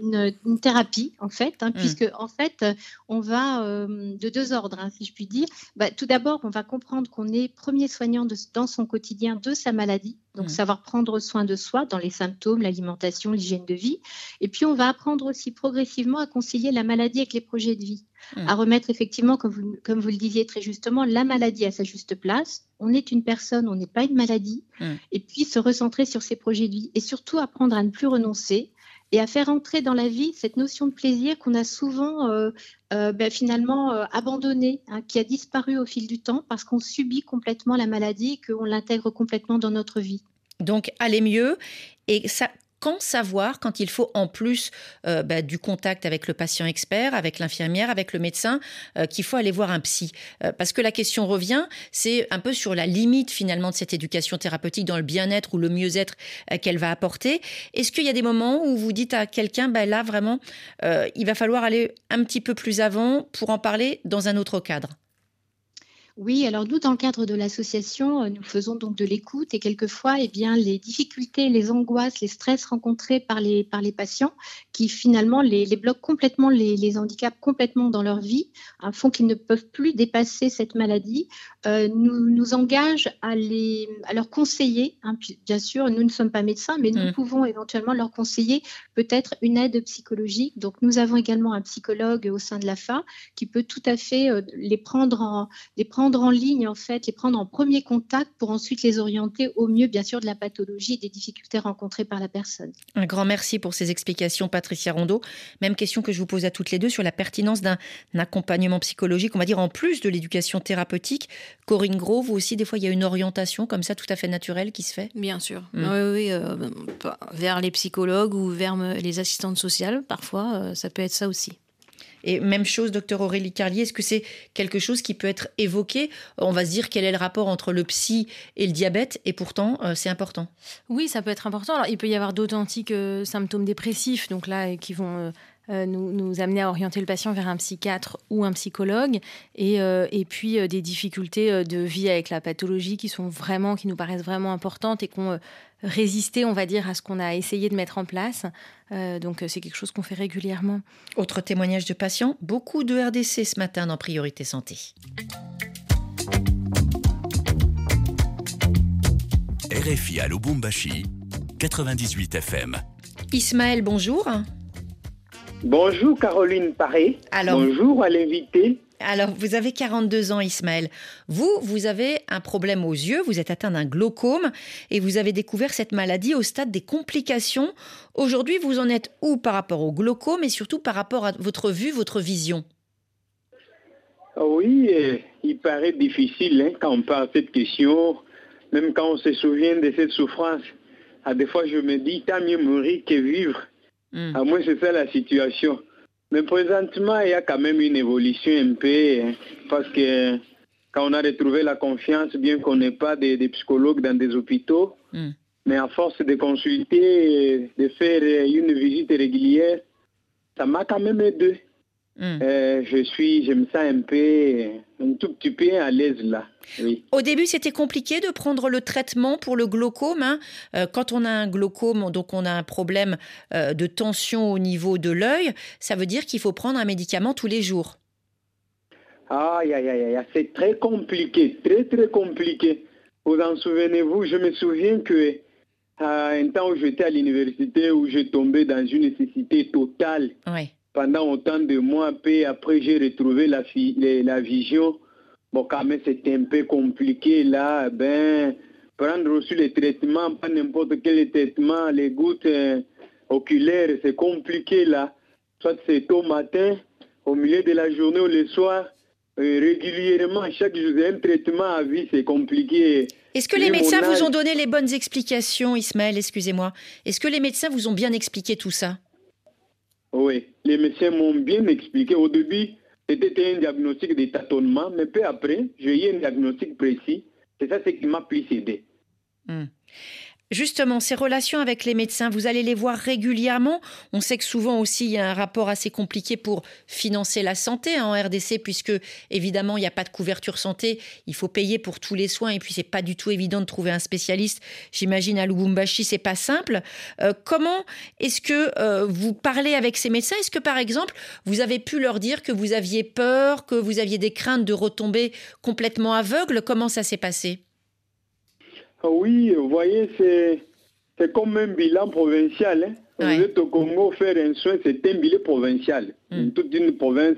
une, thérapie en fait, hein, mmh. puisque en fait, on va euh, de deux ordres, hein, si je puis dire. Bah, tout d'abord, on va comprendre qu'on est premier soignant dans son quotidien de sa maladie, donc, mmh. savoir prendre soin de soi dans les symptômes, l'alimentation, l'hygiène de vie. Et puis, on va apprendre aussi progressivement à concilier la maladie avec les projets de vie, mmh. à remettre effectivement, comme vous, comme vous le disiez très justement, la maladie à sa juste place. On est une personne, on n'est pas une maladie. Mmh. Et puis, se recentrer sur ses projets de vie et surtout apprendre à ne plus renoncer et à faire entrer dans la vie cette notion de plaisir qu'on a souvent euh, euh, ben, finalement euh, abandonnée, hein, qui a disparu au fil du temps parce qu'on subit complètement la maladie et qu'on l'intègre complètement dans notre vie. Donc aller mieux et ça quand savoir quand il faut en plus euh, bah, du contact avec le patient expert, avec l'infirmière, avec le médecin, euh, qu'il faut aller voir un psy euh, Parce que la question revient, c'est un peu sur la limite finalement de cette éducation thérapeutique dans le bien-être ou le mieux-être qu'elle va apporter. Est-ce qu'il y a des moments où vous dites à quelqu'un, bah, là vraiment, il va falloir aller un petit peu plus avant pour en parler dans un autre cadre? Oui, alors nous, dans le cadre de l'association, euh, nous faisons donc de l'écoute et quelquefois, eh bien, les difficultés, les angoisses, les stress rencontrés par les, par les patients qui finalement les, bloquent complètement, les, les handicapent complètement dans leur vie, hein, font qu'ils ne peuvent plus dépasser cette maladie, euh, nous, nous engagent à, les, à leur conseiller. Hein, bien sûr, nous ne sommes pas médecins, mais nous mmh. pouvons éventuellement leur conseiller peut-être une aide psychologique. Donc, nous avons également un psychologue au sein de l'AFA qui peut tout à fait euh, les prendre en, les prendre en ligne, en fait, les prendre en premier contact pour ensuite les orienter au mieux, bien sûr, de la pathologie et des difficultés rencontrées par la personne. Un grand merci pour ces explications, Patricia Rondeau. Même question que je vous pose à toutes les deux sur la pertinence d'un accompagnement psychologique, on va dire en plus de l'éducation thérapeutique. Corinne Gros, vous aussi, des fois, il y a une orientation comme ça tout à fait naturelle qui se fait? Bien sûr. Mm. Oui, oui euh, vers les psychologues ou vers les assistantes sociales, parfois, euh, ça peut être ça aussi. Et même chose, docteur Aurélie Carlier, est-ce que c'est quelque chose qui peut être évoqué? On va se dire quel est le rapport entre le psy et le diabète, et pourtant euh, c'est important. Oui, ça peut être important. Alors, il peut y avoir d'authentiques euh, symptômes dépressifs, donc là, qui vont euh, nous, amener à orienter le patient vers un psychiatre ou un psychologue, et, et puis des difficultés de vie avec la pathologie qui sont vraiment, qui nous paraissent vraiment importantes et qu'on résister, on va dire, à ce qu'on a essayé de mettre en place. Euh, donc c'est quelque chose qu'on fait régulièrement. Autre témoignage de patients, beaucoup de RDC ce matin dans Priorité Santé. RFI à Lubumbashi, 98 FM. Ismaël, bonjour. Bonjour Caroline Paré. bonjour à l'invité. Alors, vous avez 42 ans, Ismaël. Vous, vous avez un problème aux yeux, vous êtes atteint d'un glaucome et vous avez découvert cette maladie au stade des complications. Aujourd'hui, vous en êtes où par rapport au glaucome et surtout par rapport à votre vue, votre vision? Oui, euh, il paraît difficile hein, quand on parle de cette question, même quand on se souvient de cette souffrance. À des fois, je me dis, tant mieux mourir que vivre. Hmm. À moins, c'est ça la situation. Mais présentement, il y a quand même une évolution un peu, hein, parce que quand on a retrouvé la confiance, bien qu'on n'ait pas de, psychologues dans des hôpitaux, hmm. mais à force de consulter, de faire une visite régulière, ça m'a quand même aidé. Hmm. Euh, je suis, je me sens un peu, un tout petit peu à l'aise là. Au début, c'était compliqué de prendre le traitement pour le glaucome. Hein. Euh, quand on a un glaucome, donc on a un problème euh, de tension au niveau de l'œil, ça veut dire qu'il faut prendre un médicament tous les jours. Aïe, aïe, aïe, c'est très compliqué, très, très compliqué. Vous en souvenez-vous, je me souviens que un temps où j'étais à l'université, où j'ai tombé dans une nécessité totale. Oui pendant autant de mois, puis après j'ai retrouvé la, la vision. Bon, quand même, c'était un peu compliqué là. Ben, prendre aussi les traitements, pas n'importe quel traitement, les gouttes euh, oculaires, c'est compliqué là. Soit c'est au matin, au milieu de la journée ou le soir. Euh, régulièrement, chaque jour, un traitement à vie, c'est compliqué. Est-ce que les médecins vous ont donné les bonnes explications, Ismaël Excusez-moi? Est-ce que les médecins vous ont bien expliqué tout ça? Oui, les médecins m'ont bien expliqué. Au début, c'était un diagnostic de tâtonnement, mais peu après, j'ai eu un diagnostic précis. C'est ça ce qui m'a plus aidé. Hmm. Justement, ces relations avec les médecins, vous allez les voir régulièrement. On sait que souvent aussi, il y a un rapport assez compliqué pour financer la santé hein, en RDC, puisque évidemment, il n'y a pas de couverture santé. Il faut payer pour tous les soins, et puis c'est pas du tout évident de trouver un spécialiste. J'imagine à Lubumbashi, c'est pas simple. Euh, comment est-ce que euh, vous parlez avec ces médecins? Est-ce que par exemple, vous avez pu leur dire que vous aviez peur, que vous aviez des craintes de retomber complètement aveugle? Comment ça s'est passé? Oui, vous voyez, c'est comme un bilan provincial. Hein. Vous êtes au Congo, faire un soin, c'est un bilan provincial. Hmm. Toute une province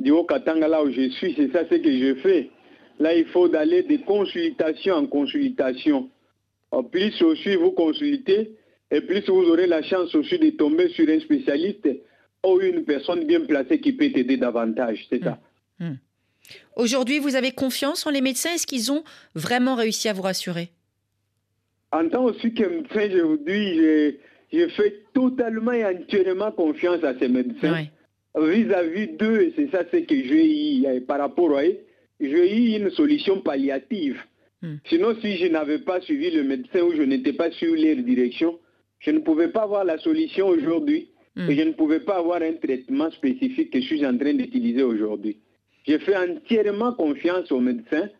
du Haut-Katanga, là où je suis, c'est ça ce que je fais. Là, il faut d'aller de consultation en consultation. plus aussi vous consultez, et plus vous aurez la chance aussi de tomber sur un spécialiste ou une personne bien placée qui peut t'aider davantage. C'est ça. Hmm. Hmm. Aujourd'hui, vous avez confiance en les médecins? Est-ce qu'ils ont vraiment réussi à vous rassurer? En tant aussi que médecin, je vous dis, je, fais totalement et entièrement confiance à ces médecins. Vis-à-vis d'eux, c'est ça ce que j'ai eu euh, par rapport à eux, j'ai eu une solution palliative. Hmm. Sinon, si je n'avais pas suivi le médecin ou je n'étais pas sur leur direction, je ne pouvais pas avoir la solution aujourd'hui hmm. et je ne pouvais pas avoir un traitement spécifique que je suis en train d'utiliser aujourd'hui. Je fais entièrement confiance aux médecins.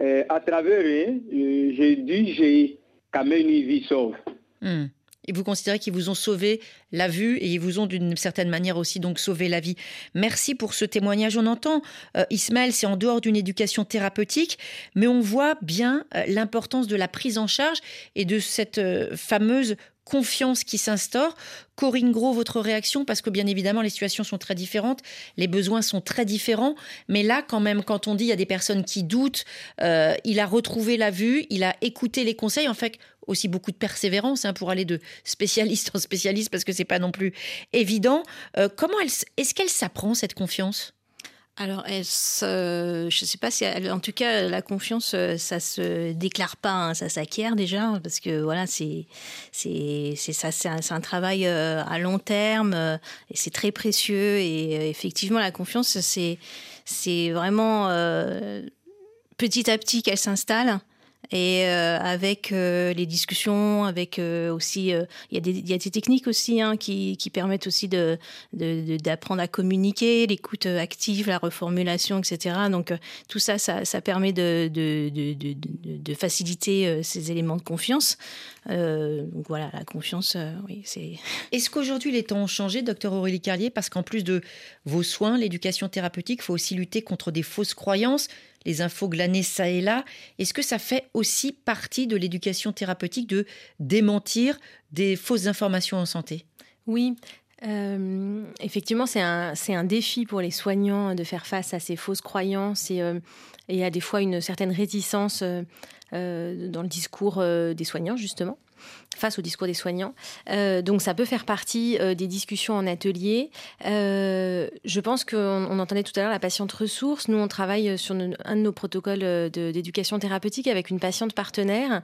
Euh, à travers eux, euh, j'ai dit, j'ai quand même une vie sauve. Hmm. Et vous considérez qu'ils vous ont sauvé la vue et ils vous ont d'une certaine manière aussi donc sauvé la vie. Merci pour ce témoignage. On entend, euh, Ismaël, c'est en dehors d'une éducation thérapeutique, mais on voit bien euh, l'importance de la prise en charge et de cette euh, fameuse confiance qui s'instaure. Corinne Gros, votre réaction, parce que bien évidemment les situations sont très différentes, les besoins sont très différents, mais là quand même, quand on dit il y a des personnes qui doutent, euh, il a retrouvé la vue, il a écouté les conseils, en fait aussi beaucoup de persévérance hein, pour aller de spécialiste en spécialiste, parce que c'est pas non plus évident. Euh, comment est-ce qu'elle s'apprend cette confiance? Alors, je ne sais pas si, en tout cas, la confiance, euh, ça se déclare pas, hein, ça s'acquiert déjà, parce que voilà, c'est c'est ça, c'est un, travail euh, à long terme euh, et c'est très précieux. Et effectivement, la confiance, c'est c'est vraiment petit à petit qu'elle s'installe et euh, avec euh, les discussions, avec euh, aussi, il y, a des, techniques aussi hein, qui, permettent aussi d'apprendre à communiquer, l'écoute active, la reformulation, etc. Donc tout ça, ça, permet de, de, faciliter ces éléments de confiance. donc voilà, la confiance, oui, c'est. Est-ce qu'aujourd'hui les temps ont changé, docteur Aurélie Carlier, parce qu'en plus de vos soins, l'éducation thérapeutique, il faut aussi lutter contre des fausses croyances les infos glanées ça et là. Est-ce que ça fait aussi partie de l'éducation thérapeutique de démentir des fausses informations en santé? Oui, euh, effectivement, c'est un, un, défi pour les soignants de faire face à ces fausses croyances et, euh, à des fois une certaine réticence euh, dans le discours des soignants, justement face au discours des soignants. donc ça peut faire partie des discussions en atelier. je pense qu'on entendait tout à l'heure la patiente ressource. Nous, on travaille sur un de nos protocoles d'éducation thérapeutique avec une patiente partenaire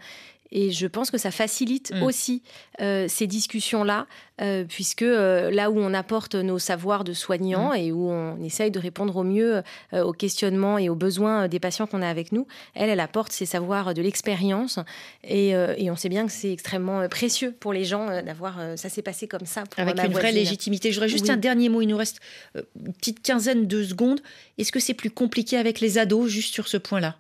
et je pense que ça facilite mm. aussi euh, ces discussions-là, euh, puisque euh, là où on apporte nos savoirs de soignants mm. et où on essaye de répondre au mieux aux questionnements et aux besoins des patients qu'on a avec nous, elle, elle apporte ses savoirs de l'expérience. Et, et, on sait bien que c'est extrêmement précieux pour les gens d'avoir ça s'est passé comme ça. Avec une vraie légitimité. J'aurais juste un dernier mot, il nous reste une petite quinzaine de secondes. Est-ce que c'est plus compliqué avec les ados, juste sur ce point-là?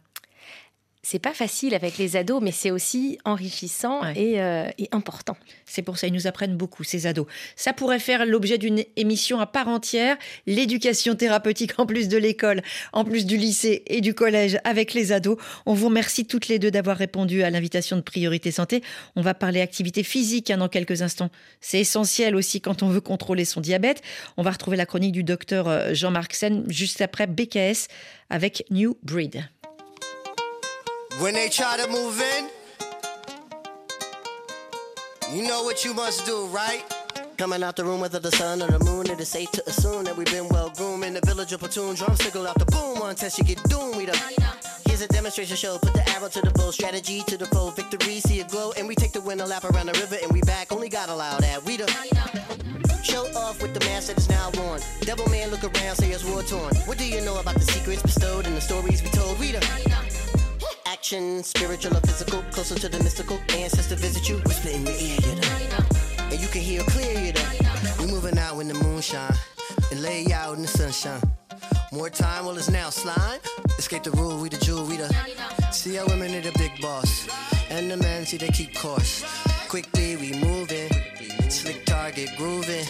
C'est pas facile avec les ados, mais c'est aussi enrichissant euh, et, important. C'est pour ça, ils nous apprennent beaucoup, ces ados. Ça pourrait faire l'objet d'une émission à part entière, l'éducation thérapeutique en plus de l'école, en plus du lycée et du collège avec les ados. On vous remercie toutes les deux d'avoir répondu à l'invitation de Priorité Santé. On va parler activité physique hein, dans quelques instants. C'est essentiel aussi quand on veut contrôler son diabète. On va retrouver la chronique du docteur euh, Jean-Marc Sen juste après BKS avec New Breed. When they try to move in, you know what you must do, right? Coming out the room whether the sun or the moon, it is safe to assume that we've been well groomed in the village of platoon. Drum signal out the boom, one test you get doomed. We the Here's a demonstration show. Put the arrow to the bow, strategy to the foe, victory, see it glow, and we take the win a lap around the river, and we back. Only God allow that. We the show off with the mask that is now worn. Devil man, look around, say it's war torn. What do you know about the secrets bestowed and the stories we told? We the action, spiritual or physical, closer to the mystical. Ancestor visit you, whisper in your ear, you know. And you can hear clear, you know. We moving out when the moon shine and lay out in the sunshine. More time, well, it's now slime. Escape the rule, we the jewel, we the. See how women are the big boss. And the men see they keep course. Quickly we moving, slick target grooving.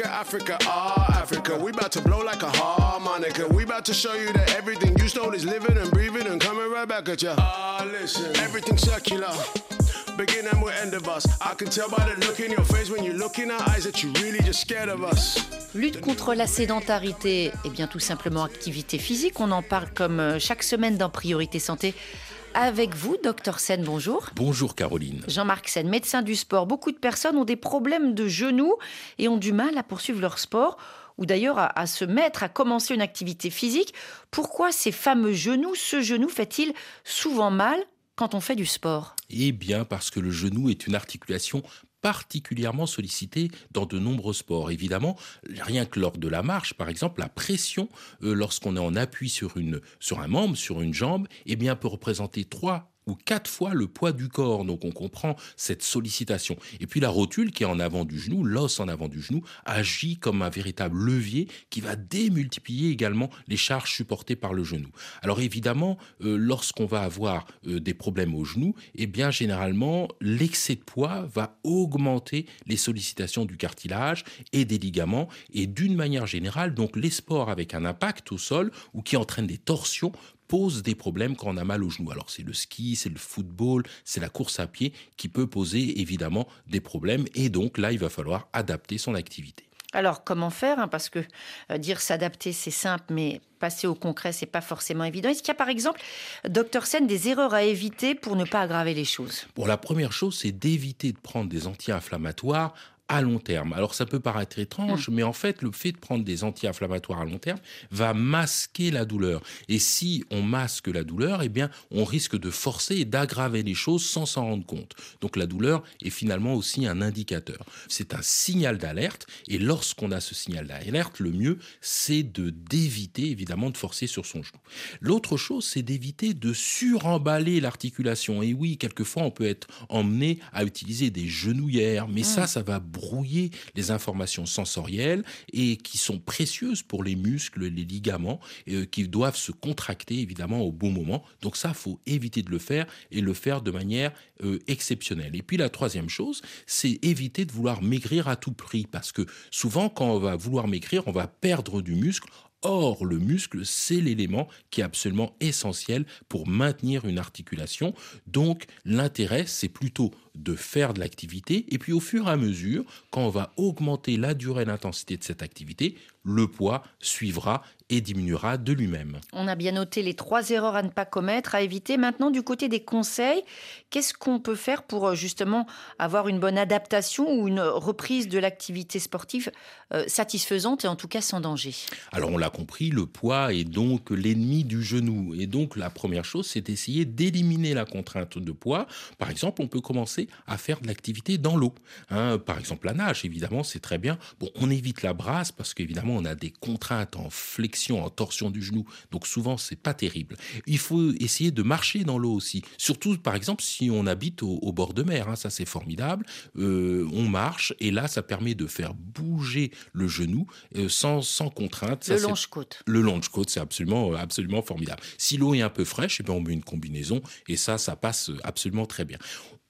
Africa, Africa, ah, Africa. We about to blow like a harmonica. We about to show you that everything you stole is living and breathing and coming right back at you. Ah, listen, everything circular. Beginning with end of us. I can tell by the look in your face when you look in our eyes that you really just scared of us. Lutte contre la sédentarité, et eh bien tout simplement activité physique. On en parle comme euh, chaque semaine dans Priorité Santé avec vous, docteur Sen, bonjour. Bonjour Caroline. Jean-Marc Sen, médecin du sport. Beaucoup de personnes ont des problèmes de genoux et ont du mal à poursuivre leur sport ou d'ailleurs à, à, se mettre à commencer une activité physique. Pourquoi ces fameux genoux, ce genou fait-il souvent mal quand on fait du sport? Eh bien parce que le genou est une articulation particulièrement sollicité dans de nombreux sports. Évidemment, rien que lors de la marche, par exemple, la pression, euh, lorsqu'on est en appui sur, une, sur un membre, sur une jambe, eh bien, peut représenter trois ou quatre fois le poids du corps. Donc on comprend cette sollicitation. Et puis la rotule qui est en avant du genou, l'os en avant du genou, agit comme un véritable levier qui va démultiplier également les charges supportées par le genou. Alors évidemment, euh, lorsqu'on va avoir euh, des problèmes au genou, eh bien généralement l'excès de poids va augmenter les sollicitations du cartilage et des ligaments. Et d'une manière générale, donc les sports avec un impact au sol ou qui entraînent des torsions pose des problèmes quand on a mal au genou. Alors c'est le ski, c'est le football, c'est la course à pied qui peut poser évidemment des problèmes et donc là il va falloir adapter son activité. Alors, comment faire hein, Parce que euh, dire s'adapter, c'est simple, mais passer au concret, c'est pas forcément évident. Est-ce qu'il y a, par exemple, docteur Sen, des erreurs à éviter pour ne pas aggraver les choses? Bon, la première chose, c'est d'éviter de prendre des anti-inflammatoires à long terme. Alors ça peut paraître étrange, mm. mais en fait le fait de prendre des anti-inflammatoires à long terme va masquer la douleur. Et si on masque la douleur, eh bien on risque de forcer et d'aggraver les choses sans s'en rendre compte. Donc la douleur est finalement aussi un indicateur. C'est un signal d'alerte et lorsqu'on a ce signal d'alerte, le mieux c'est de d'éviter évidemment de forcer sur son genou. L'autre chose c'est d'éviter de suremballer l'articulation. Et oui, quelquefois on peut être emmené à utiliser des genouillères, mais ça ça va brouiller les informations sensorielles et qui sont précieuses pour les muscles, les ligaments, euh, qui doivent se contracter évidemment au bon moment. Donc ça, faut éviter de le faire et le faire de manière euh, exceptionnelle. Et puis la troisième chose, c'est éviter de vouloir maigrir à tout prix parce que souvent quand on va vouloir maigrir, on va perdre du muscle Or, le muscle, c'est l'élément qui est absolument essentiel pour maintenir une articulation. Donc, l'intérêt, c'est plutôt de faire de l'activité. Et puis, au fur et à mesure, quand on va augmenter la durée et l'intensité de cette activité, le poids suivra et diminuera de lui-même. On a bien noté les trois erreurs à ne pas commettre, à éviter. Maintenant, du côté des conseils, qu'est-ce qu'on peut faire pour euh, justement avoir une bonne adaptation ou une reprise de l'activité sportive euh, satisfaisante et en tout cas sans danger? Alors, on l'a compris, le poids est donc l'ennemi du genou. Et donc, la première chose, c'est d'essayer d'éliminer la contrainte de poids. Par exemple, on peut commencer à faire de l'activité dans l'eau. Hein. par exemple, la nage, évidemment, c'est très bien. Bon, on évite la brasse parce qu'évidemment, on a des contraintes en flexion en torsion du genou. Donc souvent, c'est pas terrible. Il faut essayer de marcher dans l'eau aussi. Surtout, par exemple, si on habite au, bord de mer. Hein, ça, c'est formidable. Euh, on marche et là, ça permet de faire bouger le genou euh, sans, sans contrainte. le longe-côte. Le longe-côte, c'est absolument, absolument formidable. Si l'eau est un peu fraîche, eh bien on met une combinaison et ça, ça passe absolument très bien.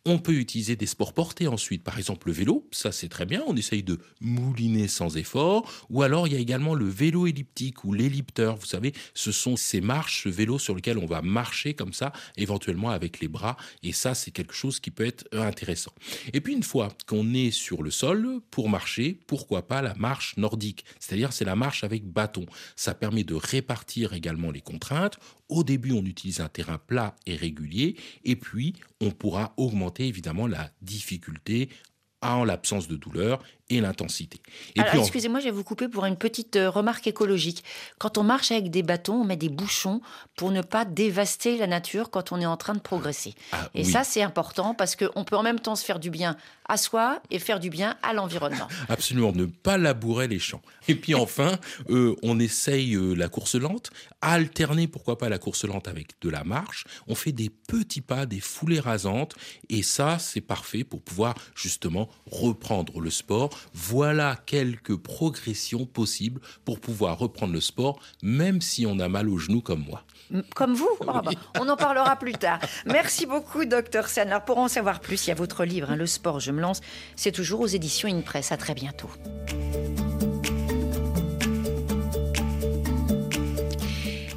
On peut utiliser des sports portés ensuite, par exemple le vélo, ça c'est très bien, on essaye de mouliner sans effort, ou alors il y a également le vélo elliptique ou l'ellipteur, vous savez, ce sont ces marches, ce vélo sur lequel on va marcher comme ça, éventuellement avec les bras, et ça c'est quelque chose qui peut être intéressant. Et puis une fois qu'on est sur le sol, pour marcher, pourquoi pas la marche nordique, c'est-à-dire c'est la marche avec bâton. Ça permet de répartir également les contraintes, au début, on utilise un terrain plat et régulier, et puis on pourra augmenter évidemment la difficulté en l'absence de douleur et l'intensité. Alors, excusez-moi, je vais vous couper pour une petite euh, remarque écologique. Quand on marche avec des bâtons, on met des bouchons pour ne pas dévaster la nature quand on est en train de progresser. Ah, et ça, c'est important parce qu'on peut en même temps se faire du bien à soi et faire du bien à l'environnement. Absolument, ne pas labourer les champs. Et puis enfin, euh, on essaye euh, la course lente, alterner pourquoi pas la course lente avec de la marche. On fait des petits pas, des foulées rasantes, et ça, c'est parfait pour pouvoir justement reprendre le sport voilà quelques progressions possibles pour pouvoir reprendre le sport, même si on a mal aux genoux comme moi. Comme vous oh, bah, On en parlera plus tard. Merci beaucoup, docteur Sandler. Pour en savoir plus, il y a votre livre, hein, Le sport, je me lance. C'est toujours aux éditions InPress. À très bientôt.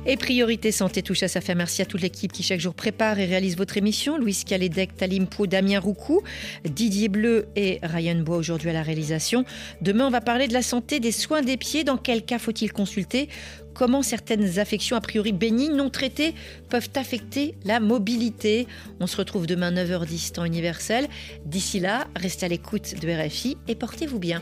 Et Priorité Santé touche à sa fin. Merci à toute l'équipe qui chaque jour prépare et réalise votre émission. Louise Calédec, Talim Pou, Damien Roucou, Didier Bleu et Ryan Bois aujourd'hui à la réalisation. Demain, on va parler de la santé des soins des pieds. Dans quel cas faut-il consulter? Comment certaines affections a priori bénignes non traitées peuvent affecter la mobilité? On se retrouve demain 9h10 temps universel. D'ici là, restez à l'écoute de RFI et portez-vous bien.